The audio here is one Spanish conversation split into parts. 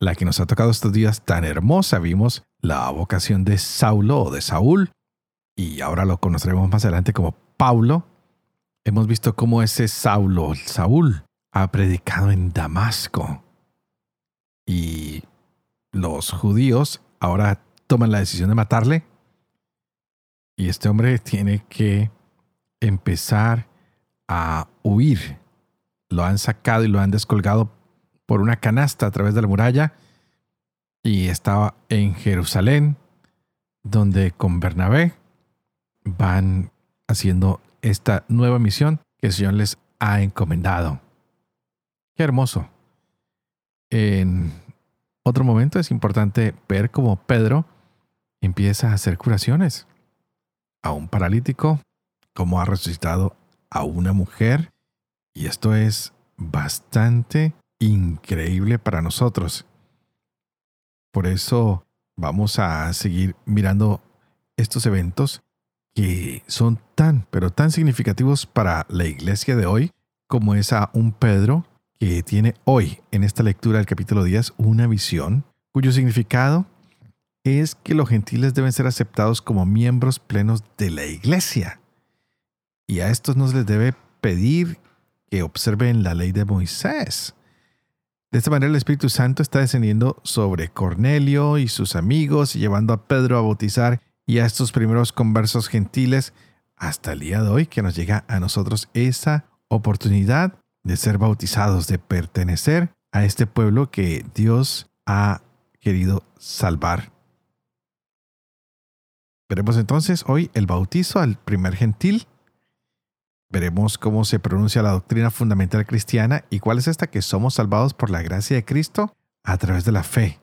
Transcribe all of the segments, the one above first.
la que nos ha tocado estos días tan hermosa. Vimos la vocación de Saulo o de Saúl y ahora lo conoceremos más adelante como Paulo. Hemos visto cómo ese Saulo, Saúl, ha predicado en Damasco y los judíos ahora toman la decisión de matarle y este hombre tiene que empezar a huir. Lo han sacado y lo han descolgado por una canasta a través de la muralla y estaba en Jerusalén, donde con Bernabé van haciendo esta nueva misión que el Señor les ha encomendado. Qué hermoso. En otro momento es importante ver cómo Pedro empieza a hacer curaciones a un paralítico, cómo ha resucitado a una mujer, y esto es bastante increíble para nosotros. Por eso vamos a seguir mirando estos eventos que son tan, pero tan significativos para la iglesia de hoy, como es a un Pedro que tiene hoy en esta lectura del capítulo 10 una visión cuyo significado es que los gentiles deben ser aceptados como miembros plenos de la iglesia. Y a estos no se les debe pedir que observen la ley de Moisés. De esta manera el Espíritu Santo está descendiendo sobre Cornelio y sus amigos llevando a Pedro a bautizar y a estos primeros conversos gentiles hasta el día de hoy que nos llega a nosotros esa oportunidad de ser bautizados, de pertenecer a este pueblo que Dios ha querido salvar. Veremos entonces hoy el bautizo al primer gentil Veremos cómo se pronuncia la doctrina fundamental cristiana y cuál es esta que somos salvados por la gracia de Cristo a través de la fe.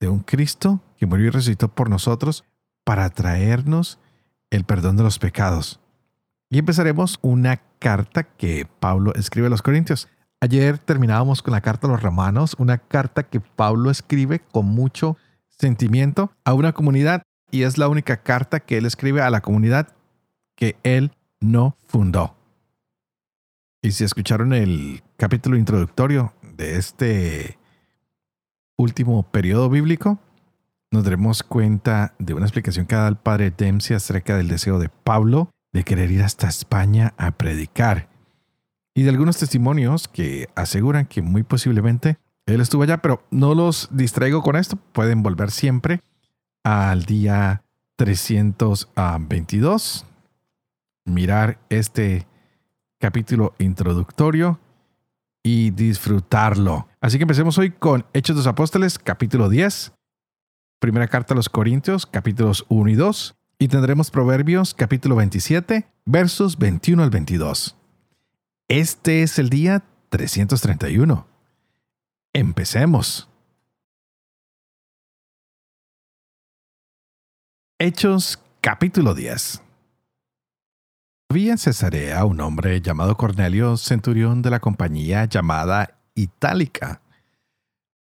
De un Cristo que murió y resucitó por nosotros para traernos el perdón de los pecados. Y empezaremos una carta que Pablo escribe a los Corintios. Ayer terminábamos con la carta a los romanos, una carta que Pablo escribe con mucho sentimiento a una comunidad y es la única carta que él escribe a la comunidad que él no fundó. Y si escucharon el capítulo introductorio de este último periodo bíblico, nos daremos cuenta de una explicación que da el padre Dempsey acerca del deseo de Pablo de querer ir hasta España a predicar. Y de algunos testimonios que aseguran que muy posiblemente él estuvo allá, pero no los distraigo con esto. Pueden volver siempre al día 322 mirar este capítulo introductorio y disfrutarlo. Así que empecemos hoy con Hechos de los Apóstoles, capítulo 10, primera carta a los Corintios, capítulos 1 y 2, y tendremos Proverbios, capítulo 27, versos 21 al 22. Este es el día 331. Empecemos. Hechos capítulo 10 había en Cesarea un hombre llamado Cornelio, centurión de la compañía llamada Itálica,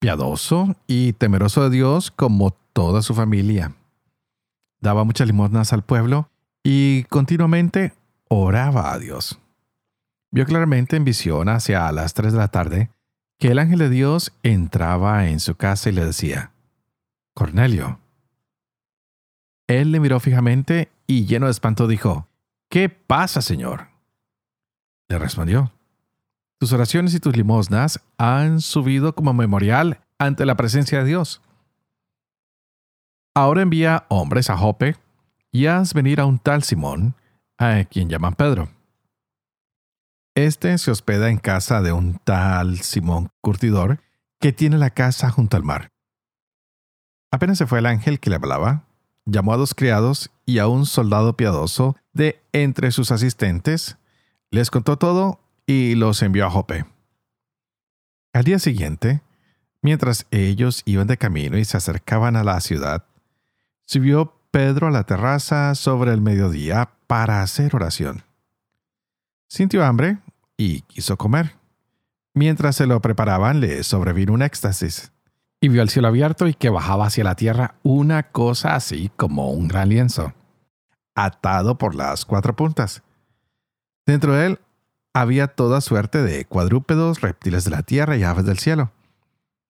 piadoso y temeroso de Dios como toda su familia. Daba muchas limosnas al pueblo y continuamente oraba a Dios. Vio claramente en visión hacia las tres de la tarde que el ángel de Dios entraba en su casa y le decía, Cornelio. Él le miró fijamente y lleno de espanto dijo, ¿Qué pasa, Señor? Le respondió, tus oraciones y tus limosnas han subido como memorial ante la presencia de Dios. Ahora envía hombres a Jope y haz venir a un tal Simón, a quien llaman Pedro. Este se hospeda en casa de un tal Simón Curtidor, que tiene la casa junto al mar. Apenas se fue el ángel que le hablaba, llamó a dos criados y a un soldado piadoso de entre sus asistentes, les contó todo y los envió a Jope. Al día siguiente, Mientras ellos iban de camino y se acercaban a la ciudad, subió Pedro a la terraza sobre el mediodía para hacer oración. Sintió hambre y quiso comer. Mientras se lo preparaban, le sobrevino un éxtasis y vio el cielo abierto y que bajaba hacia la tierra una cosa así como un gran lienzo, atado por las cuatro puntas. Dentro de él había toda suerte de cuadrúpedos, reptiles de la tierra y aves del cielo.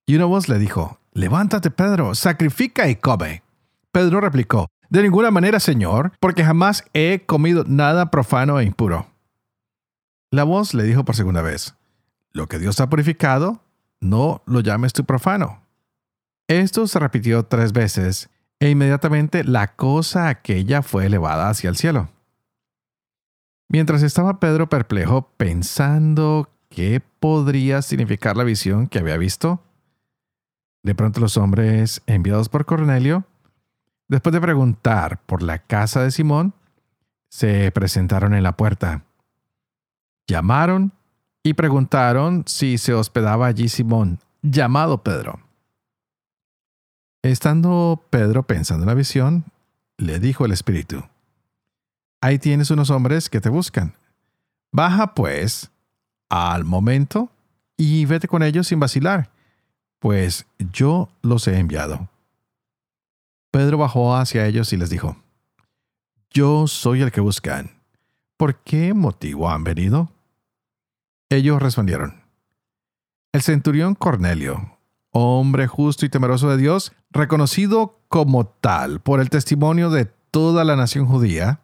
Y una voz le dijo, Levántate, Pedro, sacrifica y come. Pedro replicó, De ninguna manera, Señor, porque jamás he comido nada profano e impuro. La voz le dijo por segunda vez, Lo que Dios ha purificado, no lo llames tú profano. Esto se repitió tres veces, e inmediatamente la cosa aquella fue elevada hacia el cielo. Mientras estaba Pedro perplejo pensando qué podría significar la visión que había visto, de pronto los hombres enviados por Cornelio, después de preguntar por la casa de Simón, se presentaron en la puerta. Llamaron y preguntaron si se hospedaba allí Simón, llamado Pedro. Estando Pedro pensando en la visión, le dijo el Espíritu, Ahí tienes unos hombres que te buscan. Baja, pues, al momento y vete con ellos sin vacilar pues yo los he enviado. Pedro bajó hacia ellos y les dijo, Yo soy el que buscan. ¿Por qué motivo han venido? Ellos respondieron, El centurión Cornelio, hombre justo y temeroso de Dios, reconocido como tal por el testimonio de toda la nación judía,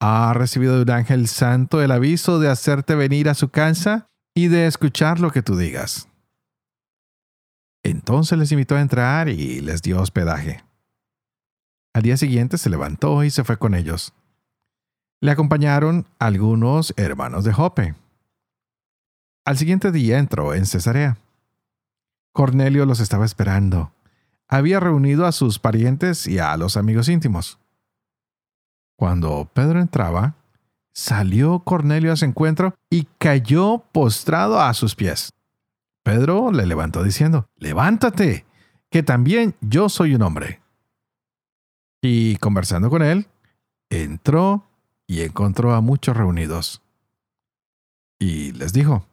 ha recibido de un ángel santo el aviso de hacerte venir a su casa y de escuchar lo que tú digas. Entonces les invitó a entrar y les dio hospedaje. Al día siguiente se levantó y se fue con ellos. Le acompañaron algunos hermanos de Jope. Al siguiente día entró en Cesarea. Cornelio los estaba esperando. Había reunido a sus parientes y a los amigos íntimos. Cuando Pedro entraba, salió Cornelio a su encuentro y cayó postrado a sus pies. Pedro le levantó diciendo, levántate, que también yo soy un hombre. Y conversando con él, entró y encontró a muchos reunidos. Y les dijo,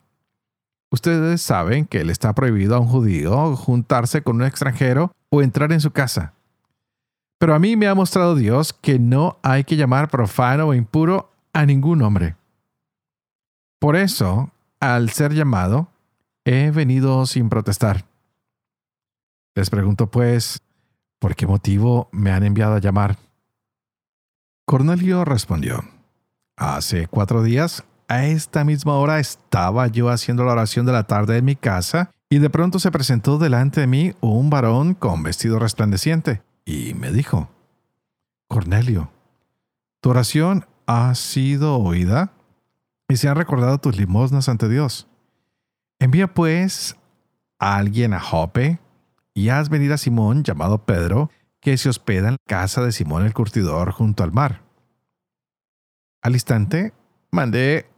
ustedes saben que le está prohibido a un judío juntarse con un extranjero o entrar en su casa. Pero a mí me ha mostrado Dios que no hay que llamar profano o impuro a ningún hombre. Por eso, al ser llamado, He venido sin protestar. Les pregunto pues, ¿por qué motivo me han enviado a llamar? Cornelio respondió, Hace cuatro días, a esta misma hora estaba yo haciendo la oración de la tarde en mi casa y de pronto se presentó delante de mí un varón con vestido resplandeciente y me dijo, Cornelio, tu oración ha sido oída y se han recordado tus limosnas ante Dios. Envía pues a alguien a Jope y haz venir a Simón, llamado Pedro, que se hospeda en la casa de Simón el curtidor junto al mar. Al instante, mandé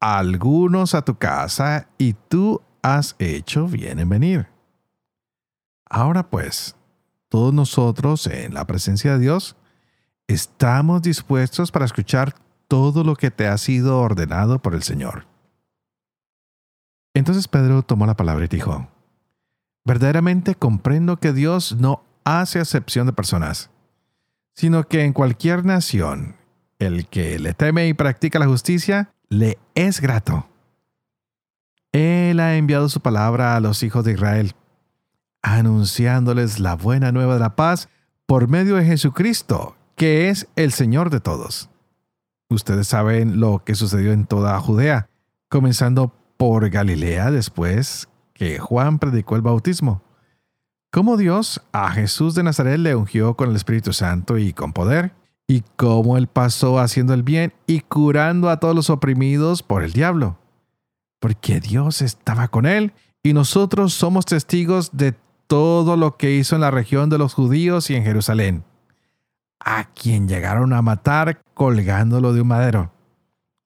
algunos a tu casa y tú has hecho bien en venir. Ahora pues, todos nosotros en la presencia de Dios, estamos dispuestos para escuchar todo lo que te ha sido ordenado por el Señor. Entonces Pedro tomó la palabra y dijo, verdaderamente comprendo que Dios no hace acepción de personas, sino que en cualquier nación el que le teme y practica la justicia le es grato. Él ha enviado su palabra a los hijos de Israel, anunciándoles la buena nueva de la paz por medio de Jesucristo, que es el Señor de todos. Ustedes saben lo que sucedió en toda Judea, comenzando por Galilea después que Juan predicó el bautismo. Cómo Dios a Jesús de Nazaret le ungió con el Espíritu Santo y con poder, y cómo él pasó haciendo el bien y curando a todos los oprimidos por el diablo. Porque Dios estaba con él y nosotros somos testigos de todo lo que hizo en la región de los judíos y en Jerusalén, a quien llegaron a matar colgándolo de un madero.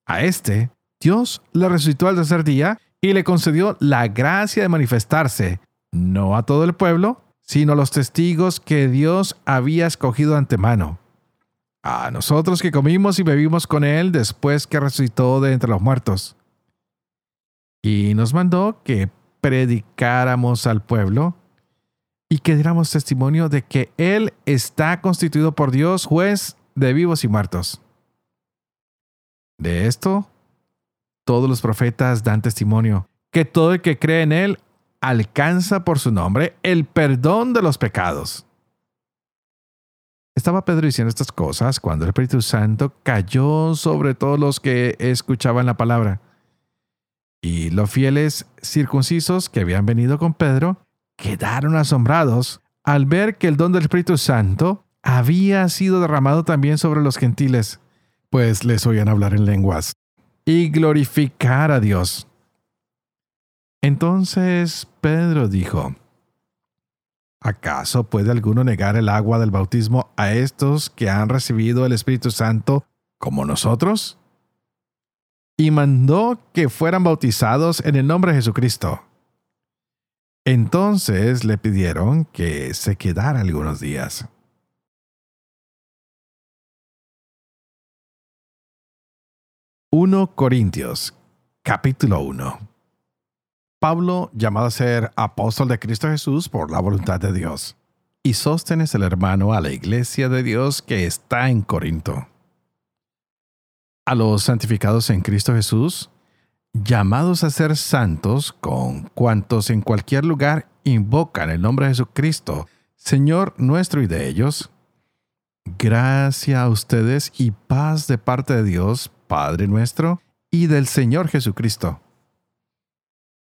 A este Dios le resucitó al tercer día y le concedió la gracia de manifestarse, no a todo el pueblo, sino a los testigos que Dios había escogido antemano. A nosotros que comimos y bebimos con Él después que resucitó de entre los muertos. Y nos mandó que predicáramos al pueblo y que diéramos testimonio de que Él está constituido por Dios juez de vivos y muertos. De esto, todos los profetas dan testimonio, que todo el que cree en Él alcanza por su nombre el perdón de los pecados. Estaba Pedro diciendo estas cosas cuando el Espíritu Santo cayó sobre todos los que escuchaban la palabra. Y los fieles circuncisos que habían venido con Pedro quedaron asombrados al ver que el don del Espíritu Santo había sido derramado también sobre los gentiles, pues les oían hablar en lenguas y glorificar a Dios. Entonces Pedro dijo, ¿acaso puede alguno negar el agua del bautismo a estos que han recibido el Espíritu Santo como nosotros? Y mandó que fueran bautizados en el nombre de Jesucristo. Entonces le pidieron que se quedara algunos días. 1 Corintios, capítulo 1 Pablo, llamado a ser apóstol de Cristo Jesús por la voluntad de Dios, y Sóstenes el hermano a la iglesia de Dios que está en Corinto. A los santificados en Cristo Jesús, llamados a ser santos con cuantos en cualquier lugar invocan el nombre de Jesucristo, Señor nuestro y de ellos, gracia a ustedes y paz de parte de Dios, Padre nuestro, y del Señor Jesucristo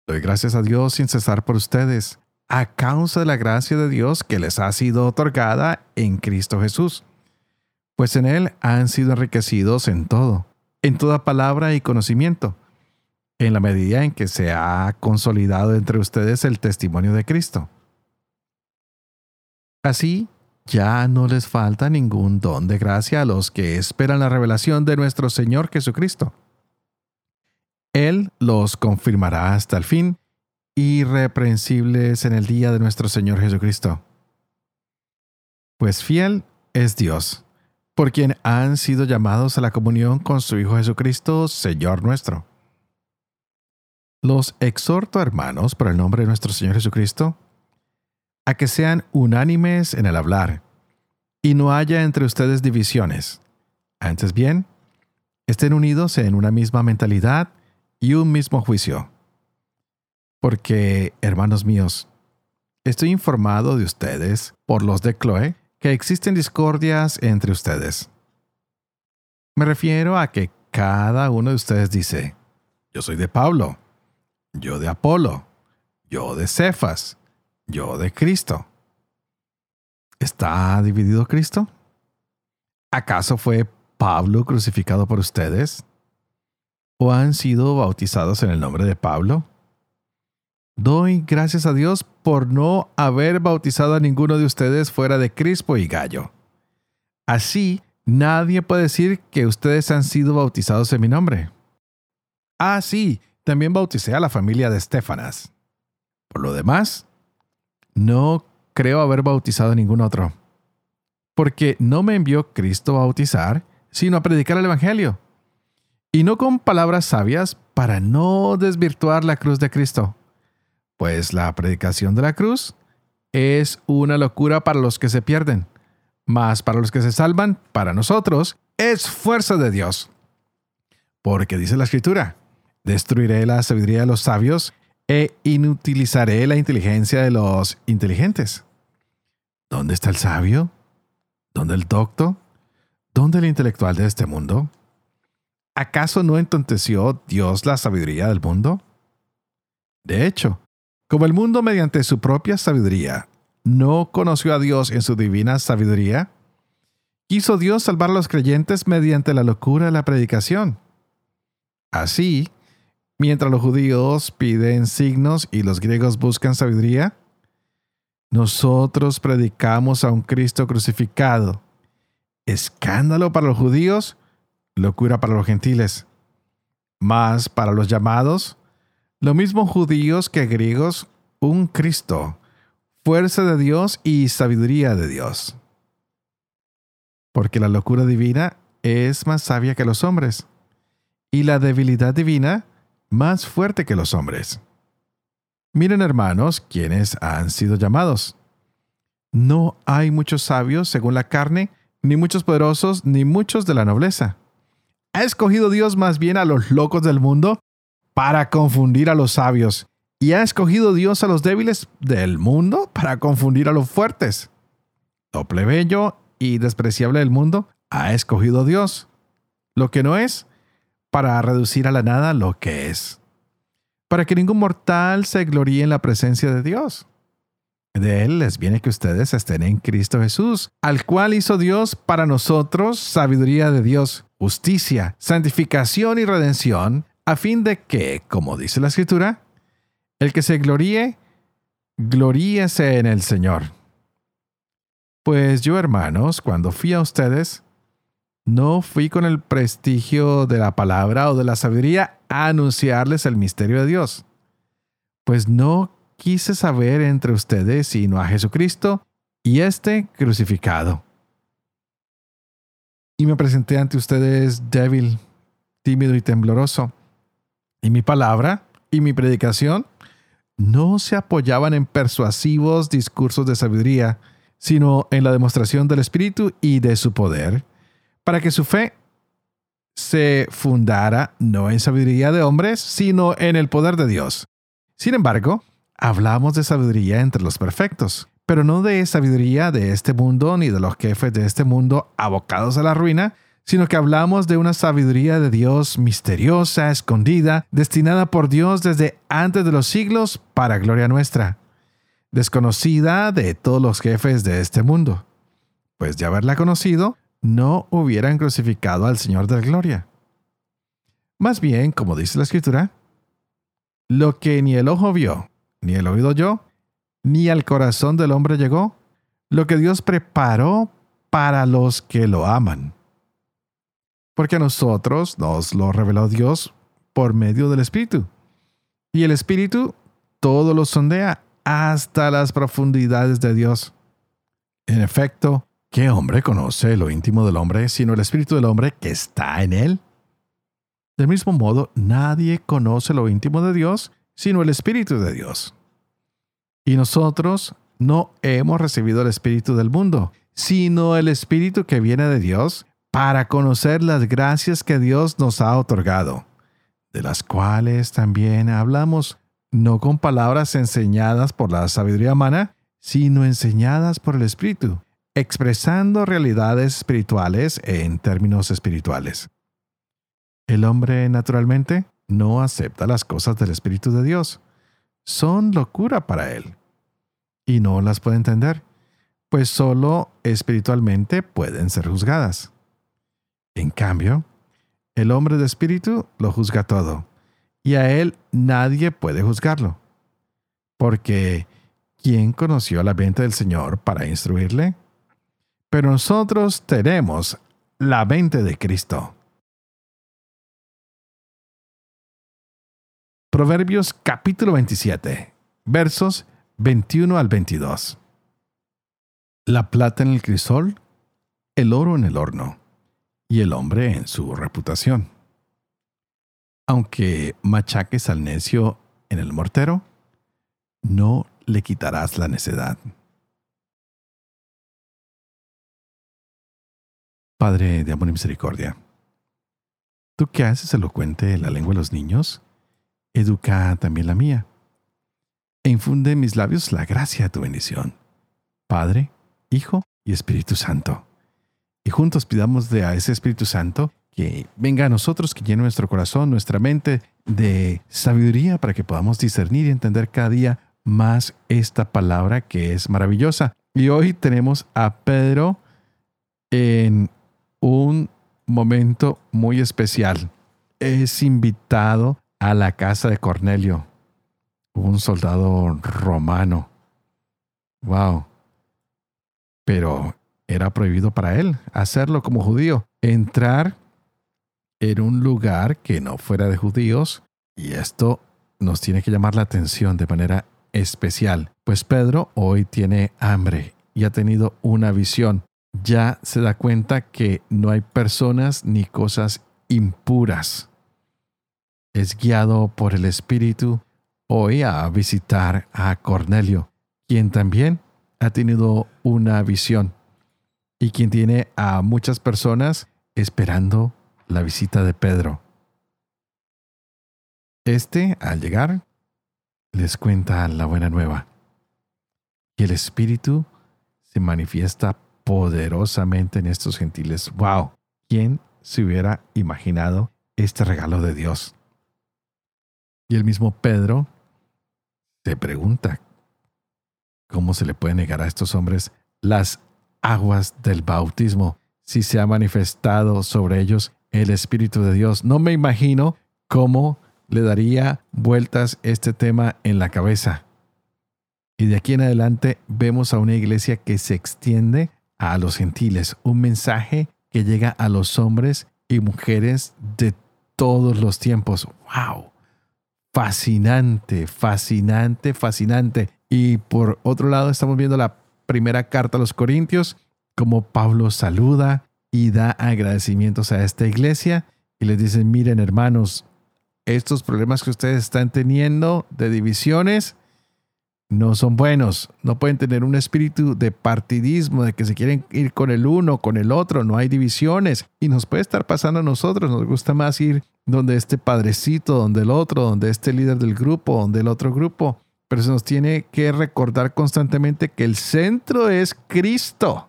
Doy gracias a Dios sin cesar por ustedes, a causa de la gracia de Dios que les ha sido otorgada en Cristo Jesús, pues en Él han sido enriquecidos en todo, en toda palabra y conocimiento, en la medida en que se ha consolidado entre ustedes el testimonio de Cristo. Así, ya no les falta ningún don de gracia a los que esperan la revelación de nuestro Señor Jesucristo él los confirmará hasta el fin, irreprensibles en el día de nuestro Señor Jesucristo. Pues fiel es Dios, por quien han sido llamados a la comunión con su Hijo Jesucristo, Señor nuestro. Los exhorto, hermanos, por el nombre de nuestro Señor Jesucristo, a que sean unánimes en el hablar, y no haya entre ustedes divisiones. Antes bien, estén unidos en una misma mentalidad, y un mismo juicio. Porque, hermanos míos, estoy informado de ustedes, por los de Chloe, que existen discordias entre ustedes. Me refiero a que cada uno de ustedes dice, yo soy de Pablo, yo de Apolo, yo de Cefas, yo de Cristo. ¿Está dividido Cristo? ¿Acaso fue Pablo crucificado por ustedes? O han sido bautizados en el nombre de Pablo? Doy gracias a Dios por no haber bautizado a ninguno de ustedes fuera de Crispo y Gallo. Así, nadie puede decir que ustedes han sido bautizados en mi nombre. Ah, sí, también bauticé a la familia de Estefanas. Por lo demás, no creo haber bautizado a ningún otro. Porque no me envió Cristo a bautizar, sino a predicar el Evangelio y no con palabras sabias para no desvirtuar la cruz de Cristo, pues la predicación de la cruz es una locura para los que se pierden, mas para los que se salvan, para nosotros, es fuerza de Dios. Porque dice la escritura, destruiré la sabiduría de los sabios e inutilizaré la inteligencia de los inteligentes. ¿Dónde está el sabio? ¿Dónde el docto? ¿Dónde el intelectual de este mundo? ¿Acaso no entonteció Dios la sabiduría del mundo? De hecho, como el mundo mediante su propia sabiduría no conoció a Dios en su divina sabiduría, quiso Dios salvar a los creyentes mediante la locura de la predicación. Así, mientras los judíos piden signos y los griegos buscan sabiduría, nosotros predicamos a un Cristo crucificado, escándalo para los judíos locura para los gentiles. Mas para los llamados, lo mismo judíos que griegos, un Cristo, fuerza de Dios y sabiduría de Dios. Porque la locura divina es más sabia que los hombres, y la debilidad divina más fuerte que los hombres. Miren hermanos, quienes han sido llamados. No hay muchos sabios según la carne, ni muchos poderosos, ni muchos de la nobleza. ¿Ha escogido Dios más bien a los locos del mundo para confundir a los sabios? ¿Y ha escogido Dios a los débiles del mundo para confundir a los fuertes? Lo plebeyo y despreciable del mundo ha escogido Dios, lo que no es, para reducir a la nada lo que es, para que ningún mortal se gloríe en la presencia de Dios. De Él les viene que ustedes estén en Cristo Jesús, al cual hizo Dios para nosotros sabiduría de Dios, justicia, santificación y redención, a fin de que, como dice la Escritura, el que se gloríe, gloríese en el Señor. Pues yo, hermanos, cuando fui a ustedes, no fui con el prestigio de la palabra o de la sabiduría a anunciarles el misterio de Dios, pues no quise saber entre ustedes sino a Jesucristo y este crucificado. Y me presenté ante ustedes débil, tímido y tembloroso. Y mi palabra y mi predicación no se apoyaban en persuasivos discursos de sabiduría, sino en la demostración del Espíritu y de su poder, para que su fe se fundara no en sabiduría de hombres, sino en el poder de Dios. Sin embargo, hablamos de sabiduría entre los perfectos, pero no de sabiduría de este mundo ni de los jefes de este mundo abocados a la ruina, sino que hablamos de una sabiduría de Dios misteriosa, escondida, destinada por Dios desde antes de los siglos para gloria nuestra, desconocida de todos los jefes de este mundo. Pues de haberla conocido, no hubieran crucificado al Señor de la gloria. Más bien, como dice la Escritura, lo que ni el ojo vio, ni el oído oyó, ni al corazón del hombre llegó, lo que Dios preparó para los que lo aman. Porque a nosotros nos lo reveló Dios por medio del Espíritu. Y el Espíritu todo lo sondea hasta las profundidades de Dios. En efecto, ¿qué hombre conoce lo íntimo del hombre sino el Espíritu del hombre que está en él? Del mismo modo, nadie conoce lo íntimo de Dios sino el Espíritu de Dios. Y nosotros no hemos recibido el Espíritu del mundo, sino el Espíritu que viene de Dios para conocer las gracias que Dios nos ha otorgado, de las cuales también hablamos, no con palabras enseñadas por la sabiduría humana, sino enseñadas por el Espíritu, expresando realidades espirituales en términos espirituales. El hombre, naturalmente, no acepta las cosas del Espíritu de Dios. Son locura para él. Y no las puede entender, pues solo espiritualmente pueden ser juzgadas. En cambio, el hombre de espíritu lo juzga todo, y a él nadie puede juzgarlo. Porque, ¿quién conoció la mente del Señor para instruirle? Pero nosotros tenemos la mente de Cristo. Proverbios capítulo 27, versos 21 al 22. La plata en el crisol, el oro en el horno, y el hombre en su reputación. Aunque machaques al necio en el mortero, no le quitarás la necedad. Padre de amor y misericordia, tú que haces elocuente la lengua de los niños, educa también la mía, e infunde en mis labios la gracia de tu bendición. Padre, Hijo y Espíritu Santo. Y juntos pidamos de a ese Espíritu Santo que venga a nosotros, que llene nuestro corazón, nuestra mente de sabiduría para que podamos discernir y entender cada día más esta palabra que es maravillosa. Y hoy tenemos a Pedro en un momento muy especial. Es invitado a la casa de Cornelio, un soldado romano. Wow. Pero era prohibido para él hacerlo como judío, entrar en un lugar que no fuera de judíos, y esto nos tiene que llamar la atención de manera especial, pues Pedro hoy tiene hambre y ha tenido una visión. Ya se da cuenta que no hay personas ni cosas impuras. Es guiado por el Espíritu hoy a visitar a Cornelio, quien también ha tenido una visión y quien tiene a muchas personas esperando la visita de Pedro. Este, al llegar, les cuenta la buena nueva. Y el Espíritu se manifiesta poderosamente en estos gentiles. ¡Wow! ¿Quién se hubiera imaginado este regalo de Dios? Y el mismo Pedro se pregunta, ¿cómo se le puede negar a estos hombres las aguas del bautismo si se ha manifestado sobre ellos el Espíritu de Dios? No me imagino cómo le daría vueltas este tema en la cabeza. Y de aquí en adelante vemos a una iglesia que se extiende a los gentiles, un mensaje que llega a los hombres y mujeres de todos los tiempos. ¡Wow! Fascinante, fascinante, fascinante. Y por otro lado estamos viendo la primera carta a los Corintios, como Pablo saluda y da agradecimientos a esta iglesia y les dice, miren hermanos, estos problemas que ustedes están teniendo de divisiones no son buenos. No pueden tener un espíritu de partidismo, de que se quieren ir con el uno, con el otro. No hay divisiones. Y nos puede estar pasando a nosotros. Nos gusta más ir donde este padrecito, donde el otro, donde este líder del grupo, donde el otro grupo. Pero se nos tiene que recordar constantemente que el centro es Cristo,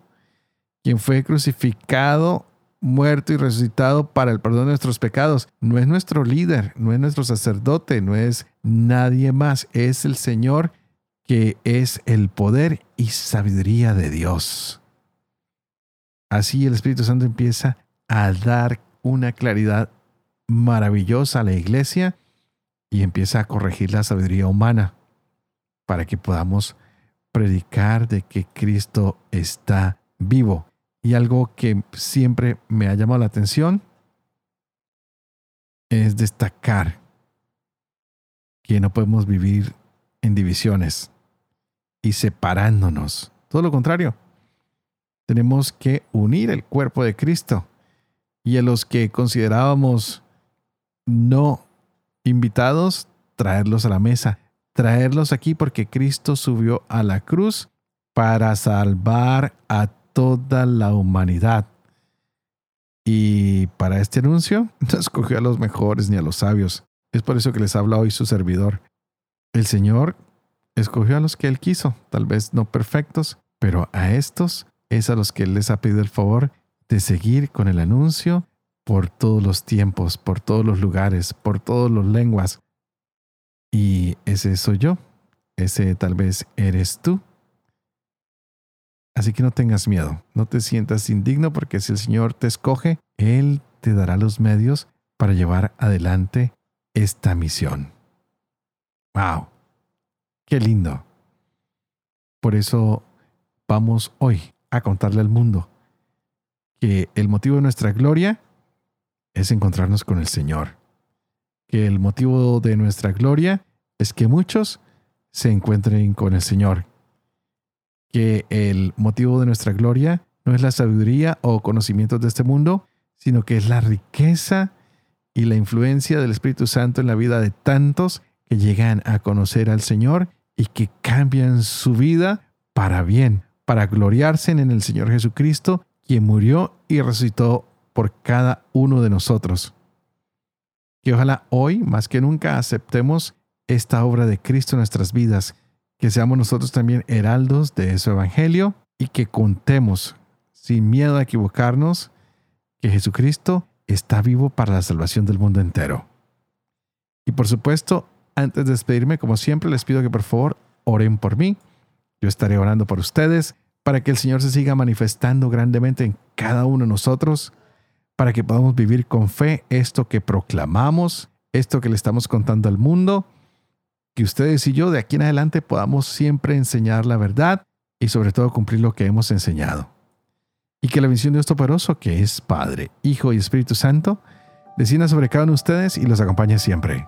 quien fue crucificado muerto y resucitado para el perdón de nuestros pecados. No es nuestro líder, no es nuestro sacerdote, no es nadie más, es el Señor que es el poder y sabiduría de Dios. Así el Espíritu Santo empieza a dar una claridad maravillosa a la iglesia y empieza a corregir la sabiduría humana para que podamos predicar de que Cristo está vivo y algo que siempre me ha llamado la atención es destacar que no podemos vivir en divisiones y separándonos. Todo lo contrario. Tenemos que unir el cuerpo de Cristo y a los que considerábamos no invitados, traerlos a la mesa, traerlos aquí porque Cristo subió a la cruz para salvar a toda la humanidad. Y para este anuncio no escogió a los mejores ni a los sabios. Es por eso que les habla hoy su servidor. El Señor escogió a los que Él quiso, tal vez no perfectos, pero a estos es a los que Él les ha pedido el favor de seguir con el anuncio por todos los tiempos, por todos los lugares, por todas las lenguas. Y ese soy yo, ese tal vez eres tú. Así que no tengas miedo, no te sientas indigno porque si el Señor te escoge, Él te dará los medios para llevar adelante esta misión. ¡Wow! ¡Qué lindo! Por eso vamos hoy a contarle al mundo que el motivo de nuestra gloria es encontrarnos con el Señor. Que el motivo de nuestra gloria es que muchos se encuentren con el Señor que el motivo de nuestra gloria no es la sabiduría o conocimientos de este mundo, sino que es la riqueza y la influencia del Espíritu Santo en la vida de tantos que llegan a conocer al Señor y que cambian su vida para bien, para gloriarse en el Señor Jesucristo, quien murió y resucitó por cada uno de nosotros. Que ojalá hoy, más que nunca, aceptemos esta obra de Cristo en nuestras vidas que seamos nosotros también heraldos de su evangelio y que contemos sin miedo a equivocarnos que Jesucristo está vivo para la salvación del mundo entero. Y por supuesto, antes de despedirme, como siempre, les pido que por favor oren por mí. Yo estaré orando por ustedes para que el Señor se siga manifestando grandemente en cada uno de nosotros, para que podamos vivir con fe esto que proclamamos, esto que le estamos contando al mundo que ustedes y yo de aquí en adelante podamos siempre enseñar la verdad y sobre todo cumplir lo que hemos enseñado. Y que la bendición de Dios Todopoderoso, que es Padre, Hijo y Espíritu Santo, descienda sobre cada uno de ustedes y los acompañe siempre.